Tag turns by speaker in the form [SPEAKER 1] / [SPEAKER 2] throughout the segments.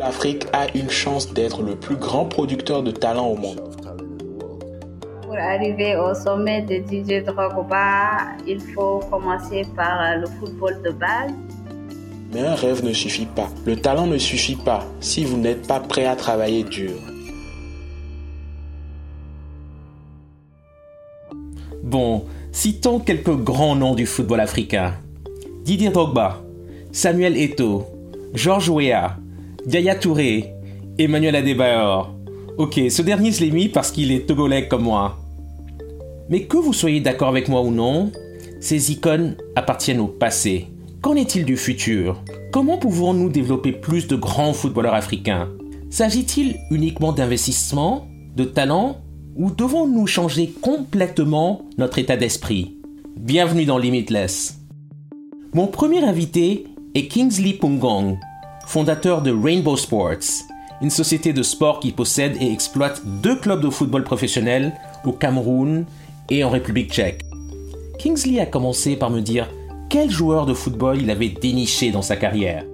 [SPEAKER 1] L'Afrique a une chance d'être le plus grand producteur de talent au monde.
[SPEAKER 2] Pour arriver au sommet de DJ Drogba, il faut commencer par le football de base.
[SPEAKER 1] Mais un rêve ne suffit pas. Le talent ne suffit pas si vous n'êtes pas prêt à travailler dur.
[SPEAKER 3] Bon, citons quelques grands noms du football africain. Didier Drogba, Samuel Eto'o, Georges Weah, Yaya Touré, Emmanuel Adebayor. Ok, ce dernier je l'ai mis parce qu'il est togolais comme moi. Mais que vous soyez d'accord avec moi ou non, ces icônes appartiennent au passé. Qu'en est-il du futur? Comment pouvons-nous développer plus de grands footballeurs africains? S'agit-il uniquement d'investissement, de talent, ou devons-nous changer complètement notre état d'esprit? Bienvenue dans Limitless. Mon premier invité est Kingsley Pungong, fondateur de Rainbow Sports, une société de sport qui possède et exploite deux clubs de football professionnels au Cameroun et en République tchèque. Kingsley a commencé par me dire quel joueur de football il avait déniché dans sa carrière.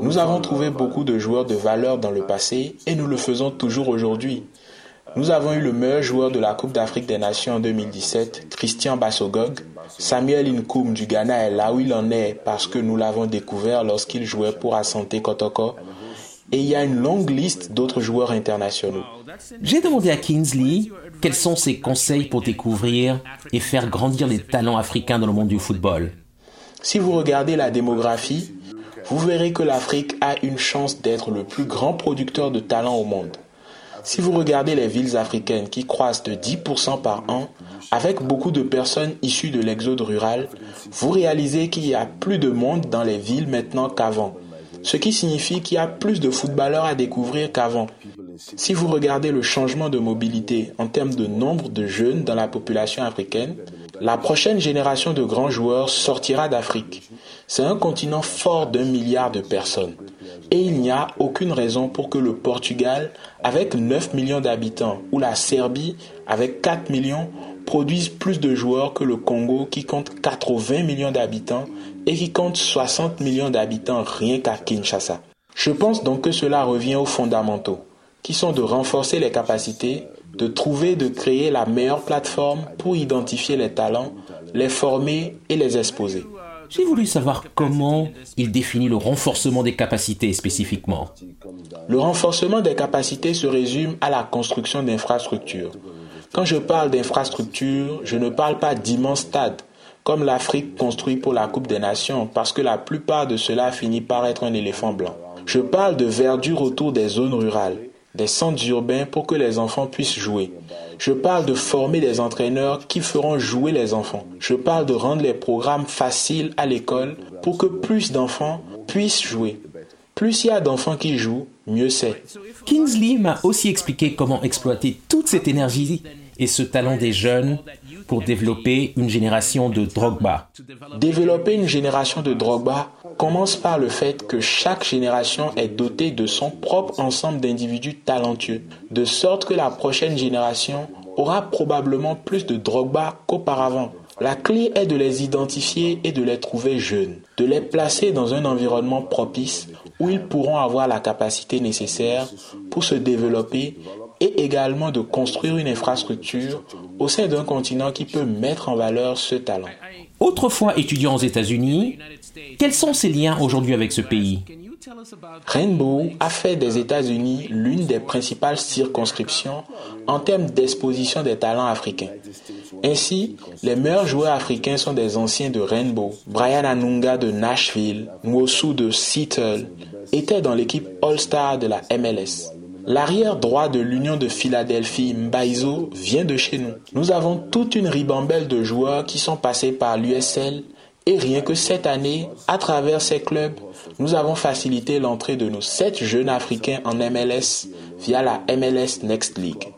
[SPEAKER 1] Nous avons trouvé beaucoup de joueurs de valeur dans le passé et nous le faisons toujours aujourd'hui. Nous avons eu le meilleur joueur de la Coupe d'Afrique des Nations en 2017, Christian Bassogog. Samuel Inkoum du Ghana est là où il en est parce que nous l'avons découvert lorsqu'il jouait pour Asante Kotoko. Et il y a une longue liste d'autres joueurs internationaux.
[SPEAKER 3] J'ai demandé à Kingsley quels sont ses conseils pour découvrir et faire grandir les talents africains dans le monde du football.
[SPEAKER 1] Si vous regardez la démographie, vous verrez que l'Afrique a une chance d'être le plus grand producteur de talents au monde. Si vous regardez les villes africaines qui croissent de 10% par an, avec beaucoup de personnes issues de l'exode rural, vous réalisez qu'il y a plus de monde dans les villes maintenant qu'avant, ce qui signifie qu'il y a plus de footballeurs à découvrir qu'avant. Si vous regardez le changement de mobilité en termes de nombre de jeunes dans la population africaine, la prochaine génération de grands joueurs sortira d'Afrique. C'est un continent fort d'un milliard de personnes. Et il n'y a aucune raison pour que le Portugal, avec 9 millions d'habitants, ou la Serbie, avec 4 millions, produisent plus de joueurs que le Congo qui compte 80 millions d'habitants et qui compte 60 millions d'habitants rien qu'à Kinshasa. Je pense donc que cela revient aux fondamentaux qui sont de renforcer les capacités, de trouver, de créer la meilleure plateforme pour identifier les talents, les former et les exposer.
[SPEAKER 3] J'ai voulu savoir comment il définit le renforcement des capacités spécifiquement.
[SPEAKER 1] Le renforcement des capacités se résume à la construction d'infrastructures. Quand je parle d'infrastructures, je ne parle pas d'immenses stades, comme l'Afrique construit pour la Coupe des Nations, parce que la plupart de cela finit par être un éléphant blanc. Je parle de verdure autour des zones rurales, des centres urbains pour que les enfants puissent jouer. Je parle de former des entraîneurs qui feront jouer les enfants. Je parle de rendre les programmes faciles à l'école pour que plus d'enfants puissent jouer. Plus il y a d'enfants qui jouent, mieux c'est.
[SPEAKER 3] Kingsley m'a aussi expliqué comment exploiter toute cette énergie et ce talent des jeunes pour développer une génération de Drogba.
[SPEAKER 1] Développer une génération de Drogba commence par le fait que chaque génération est dotée de son propre ensemble d'individus talentueux, de sorte que la prochaine génération aura probablement plus de Drogba qu'auparavant. La clé est de les identifier et de les trouver jeunes, de les placer dans un environnement propice où ils pourront avoir la capacité nécessaire pour se développer et également de construire une infrastructure au sein d'un continent qui peut mettre en valeur ce talent.
[SPEAKER 3] Autrefois étudiant aux États-Unis, quels sont ses liens aujourd'hui avec ce pays?
[SPEAKER 1] Rainbow a fait des États-Unis l'une des principales circonscriptions en termes d'exposition des talents africains. Ainsi, les meilleurs joueurs africains sont des anciens de Rainbow. Brian Anunga de Nashville, Mwosu de Seattle étaient dans l'équipe All-Star de la MLS. L'arrière droit de l'Union de Philadelphie, Mbaizo, vient de chez nous. Nous avons toute une ribambelle de joueurs qui sont passés par l'USL Et rien que cette année, à travers ces clubs, nous avons facilité l'entrée de nos sept jeunes Africains en MLS via la MLS Next League.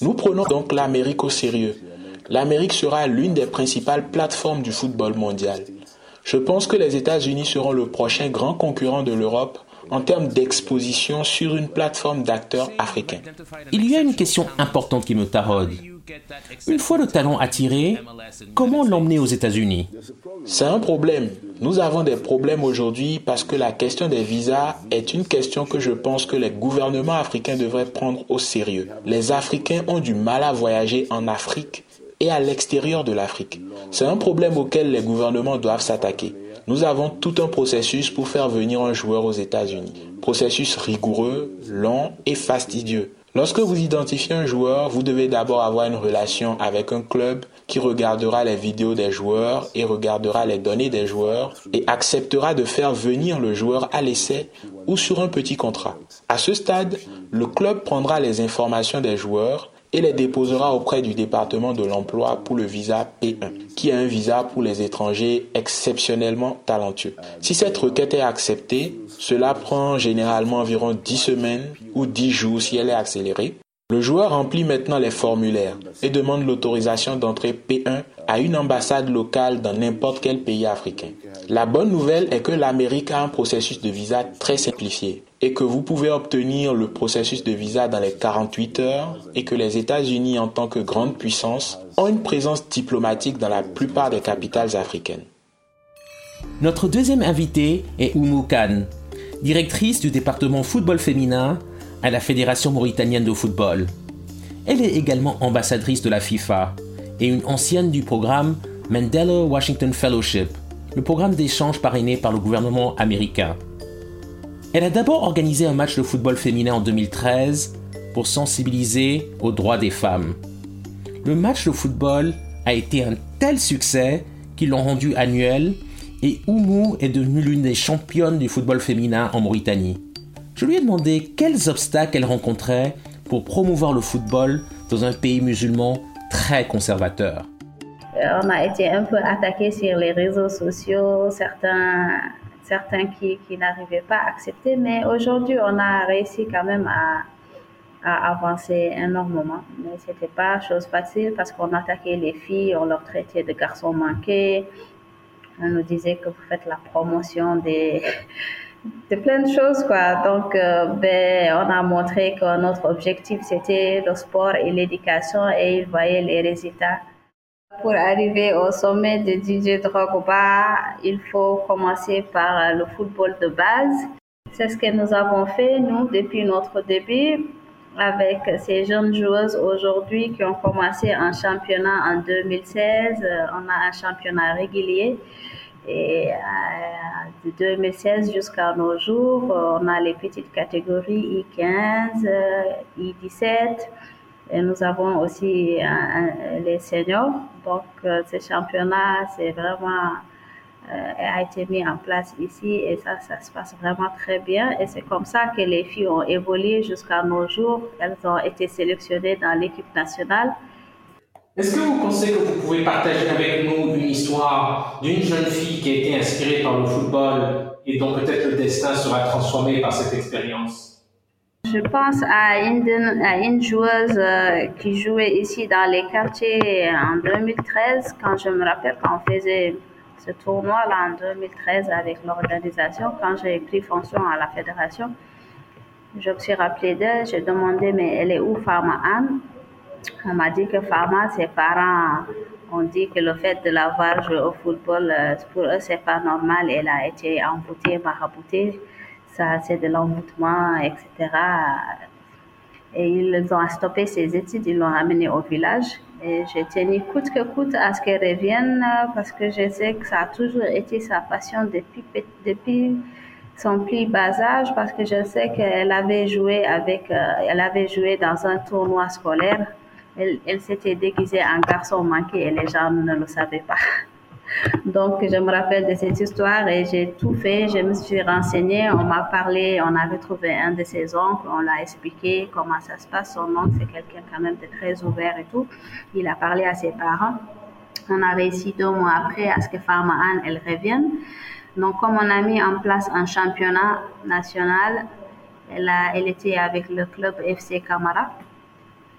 [SPEAKER 1] Nous prenons donc l'Amérique au sérieux. L'Amérique sera l'une des principales plateformes du football mondial. Je pense que les États-Unis seront le prochain grand concurrent de l'Europe en termes d'exposition sur une plateforme d'acteurs africains.
[SPEAKER 3] Il y a une question importante qui me taraude. Une fois le talent attiré, comment l'emmener aux États-Unis?
[SPEAKER 1] C'est un problème. Nous avons des problèmes aujourd'hui parce que la question des visas est une question que je pense que les gouvernements africains devraient prendre au sérieux. Les Africains ont du mal à voyager en Afrique et à l'extérieur de l'Afrique. C'est un problème auquel les gouvernements doivent s'attaquer. Nous avons tout un processus pour faire venir un joueur aux États-Unis. Processus rigoureux, long et fastidieux. Lorsque vous identifiez un joueur, vous devez d'abord avoir une relation avec un club qui regardera les vidéos des joueurs et regardera les données des joueurs et acceptera de faire venir le joueur à l'essai ou sur un petit contrat. À ce stade, le club prendra les informations des joueurs et les déposera auprès du département de l'emploi pour le visa P1, qui est un visa pour les étrangers exceptionnellement talentueux. Si cette requête est acceptée, cela prend généralement environ 10 semaines ou 10 jours si elle est accélérée. Le joueur remplit maintenant les formulaires et demande l'autorisation d'entrée P1 à une ambassade locale dans n'importe quel pays africain. La bonne nouvelle est que l'Amérique a un processus de visa très simplifié et que vous pouvez obtenir le processus de visa dans les 48 heures et que les États-Unis en tant que grande puissance ont une présence diplomatique dans la plupart des capitales africaines.
[SPEAKER 3] Notre deuxième invitée est Oumou Khan, directrice du département football féminin à la Fédération mauritanienne de football. Elle est également ambassadrice de la FIFA et une ancienne du programme Mandela Washington Fellowship, le programme d'échange parrainé par le gouvernement américain. Elle a d'abord organisé un match de football féminin en 2013 pour sensibiliser aux droits des femmes. Le match de football a été un tel succès qu'ils l'ont rendu annuel et Oumou est devenue l'une des championnes du football féminin en Mauritanie. Je lui ai demandé quels obstacles elle rencontrait pour promouvoir le football dans un pays musulman très conservateur.
[SPEAKER 2] Euh, on a été un peu attaqué sur les réseaux sociaux, certains, certains qui, n'arrivaient pas à accepter, mais aujourd'hui on a réussi quand même à, avancer énormément. Mais c'était pas chose facile parce qu'on attaquait les filles, on leur traitait de garçons manqués, on nous disait que vous faites la promotion des de plein de choses quoi. Donc euh, ben on a montré que notre objectif c'était le sport et l'éducation et ils voyaient les résultats. Pour arriver au sommet de DJ Drogba, il faut commencer par le football de base. C'est ce que nous avons fait nous depuis notre début avec ces jeunes joueuses aujourd'hui qui ont commencé un championnat en 2016. On a un championnat régulier. Et euh, de 2016 jusqu'à nos jours, on a les petites catégories I15, I17. Et nous avons aussi les seniors. Donc, euh, ce championnat, c'est vraiment euh, a été mis en place ici et ça, ça se passe vraiment très bien. Et c'est comme ça que les filles ont évolué jusqu'à nos jours. Elles ont été sélectionnées dans l'équipe nationale.
[SPEAKER 3] Est-ce que vous pensez que vous pouvez partager avec nous une histoire d'une jeune fille qui a été inspirée par le football et dont peut-être le destin sera transformé par cette expérience?
[SPEAKER 2] Je pense à une, joueuse euh, qui jouait ici dans les quartiers en 2013, quand je me rappelle quand on faisait ce tournoi-là en 2013 avec l'organisation, quand j'ai pris fonction à la fédération. Je me suis rappelé d'elle, j'ai demandé mais elle est où Pharma Anne? On m'a dit que Pharma, ses parents ont dit que le fait de l'avoir joué au football, euh, pour eux, c'est pas normal. Elle a été envoûtée, maraboutée. Ça, c'est de l'envoûtement, etc. Et ils ont stoppé ses études, ils l'ont ramenée au village. Et j'ai tenu coûte que coûte à ce qu'elle revienne parce que je sais que ça a toujours été sa passion depuis, depuis son plus bas âge parce que je sais qu'elle avait joué avec, euh, elle avait joué dans un tournoi scolaire elle, s'était déguisée en garçon manqué et les gens ne le savaient pas. Donc, je me rappelle de cette histoire et j'ai tout fait. Je me suis renseignée, on m'a parlé, on avait trouvé un de ses oncles, on l'a expliqué comment ça se passe. Son oncle, c'est quelqu'un quand même de très ouvert et tout. Il a parlé à ses parents. on a réussi deux mois après à ce que Pharma Anne, elle revienne. Donc, comme on a mis en place un championnat national, elle, a, elle était avec le club FC Camara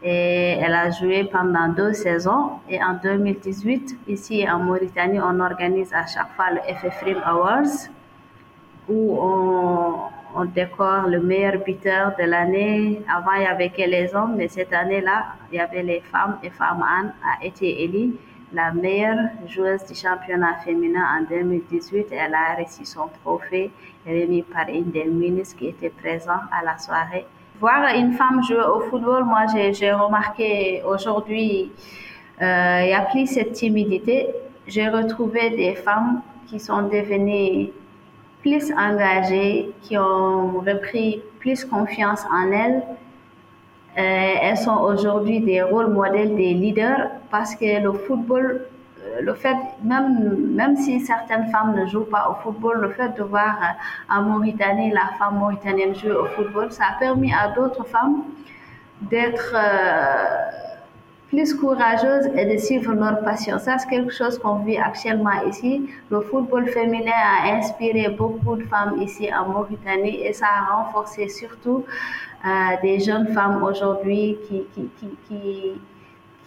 [SPEAKER 2] et elle a joué pendant deux saisons. Et en 2018, ici en Mauritanie, on organise à chaque fois le FFRIM Awards où on, décore le meilleur buteur de l'année. Avant, il n'y avait que les hommes, mais cette année-là, il y avait les femmes et Femme Anne a été élue la meilleure joueuse du championnat féminin en 2018. Elle a reçu son trophée remis par une des ministres qui était présente à la soirée. Voir une femme jouer au football, moi j'ai remarqué aujourd'hui, il n'y a plus cette timidité. J'ai retrouvé des femmes qui sont devenues plus engagées, qui ont repris plus confiance en elles. Euh, elles sont aujourd'hui des rôles modèles, des leaders, parce que le football, le fait, même, même si certaines femmes ne jouent pas au football, le fait de voir euh, en Mauritanie la femme mauritanienne jouer au football, ça a permis à d'autres femmes d'être plus courageuses et de suivre leur passion. Ça, c'est quelque chose qu'on vit actuellement ici. Le football féminin a inspiré beaucoup de femmes ici en Mauritanie et ça a renforcé surtout euh, des jeunes femmes aujourd'hui qui, qui, qui,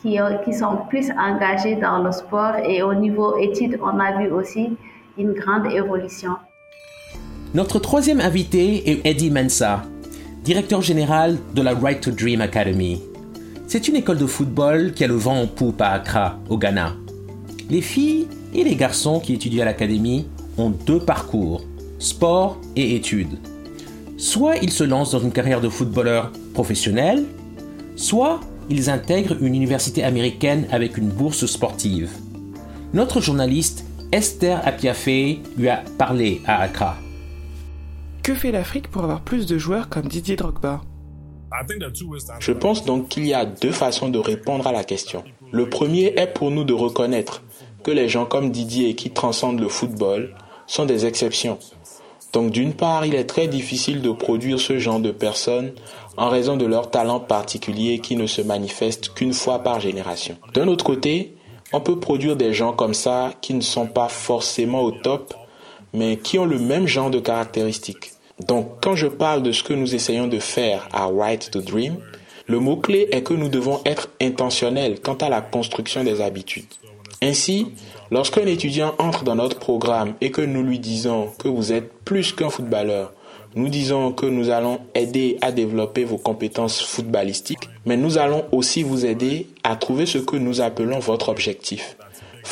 [SPEAKER 2] qui, sont plus engagées dans le sport et au niveau études, on a vu aussi une grande évolution.
[SPEAKER 3] Notre troisième invité est Eddie Mensa, directeur général de la Right to Dream Academy. C'est une école de football qui a le vent en poupe à Accra, au Ghana. Les filles et les garçons qui étudient à l'académie ont deux parcours, sport et études. Soit ils se lancent dans une carrière de footballeur professionnel, soit ils intègrent une université américaine avec une bourse sportive. Notre journaliste Esther Apiafé lui a parlé à Accra.
[SPEAKER 4] Que fait l'Afrique pour avoir plus de joueurs comme Didier Drogba?
[SPEAKER 1] Je pense donc qu'il y a deux façons de répondre à la question. Le premier est pour nous de reconnaître que les gens comme Didier qui transcendent le football sont des exceptions. Donc d'une part, il est très difficile de produire ce genre de personnes en raison de leur talent particulier qui ne se manifeste qu'une fois par génération. D'un autre côté, on peut produire des gens comme ça qui ne sont pas forcément au top, mais qui ont le même genre de caractéristiques. Donc, quand je parle de ce que nous essayons de faire à Right to Dream, le mot-clé est que nous devons être intentionnels quant à la construction des habitudes. Ainsi, lorsqu'un étudiant entre dans notre programme et que nous lui disons que vous êtes plus qu'un footballeur, nous disons que nous allons aider à développer vos compétences footballistiques, mais nous allons aussi vous aider à trouver ce que nous appelons votre objectif.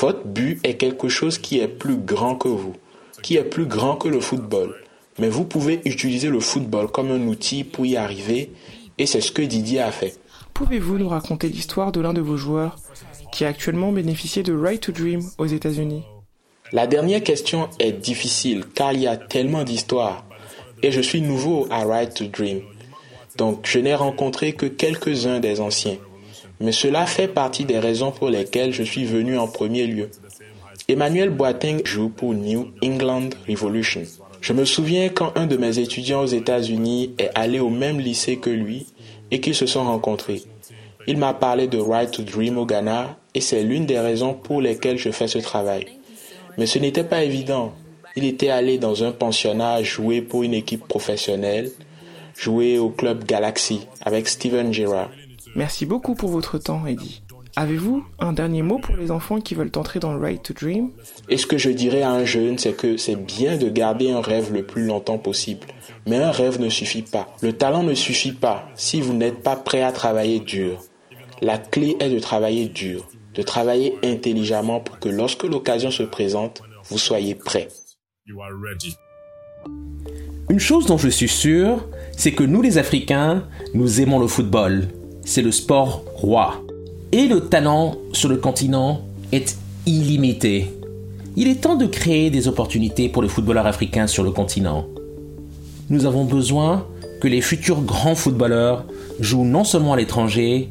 [SPEAKER 1] Votre but est quelque chose qui est plus grand que vous, qui est plus grand que le football. Mais vous pouvez utiliser le football comme un outil pour y arriver et c'est ce que Didier a fait.
[SPEAKER 4] Pouvez-vous nous raconter l'histoire de l'un de vos joueurs? Qui a actuellement bénéficié de Right to Dream aux États-Unis
[SPEAKER 1] La dernière question est difficile car il y a tellement d'histoires et je suis nouveau à Right to Dream. Donc je n'ai rencontré que quelques-uns des anciens. Mais cela fait partie des raisons pour lesquelles je suis venu en premier lieu. Emmanuel Boateng joue pour New England Revolution. Je me souviens quand un de mes étudiants aux États-Unis est allé au même lycée que lui et qu'ils se sont rencontrés. Il m'a parlé de Right to Dream au Ghana et c'est l'une des raisons pour lesquelles je fais ce travail. Mais ce n'était pas évident. Il était allé dans un pensionnat jouer pour une équipe professionnelle, jouer au club Galaxy avec Steven Gerrard.
[SPEAKER 4] Merci beaucoup pour votre temps, Eddie. Avez-vous un dernier mot pour les enfants qui veulent entrer dans le Right to Dream?
[SPEAKER 1] Et ce que je dirais à un jeune, c'est que c'est bien de garder un rêve le plus longtemps possible. Mais un rêve ne suffit pas. Le talent ne suffit pas si vous n'êtes pas prêt à travailler dur. La clé est de travailler dur, de travailler intelligemment pour que lorsque l'occasion se présente, vous soyez prêt.
[SPEAKER 3] Une chose dont je suis sûr, c'est que nous les Africains, nous aimons le football. C'est le sport roi et le talent sur le continent est illimité. Il est temps de créer des opportunités pour les footballeurs africains sur le continent. Nous avons besoin que les futurs grands footballeurs jouent non seulement à l'étranger,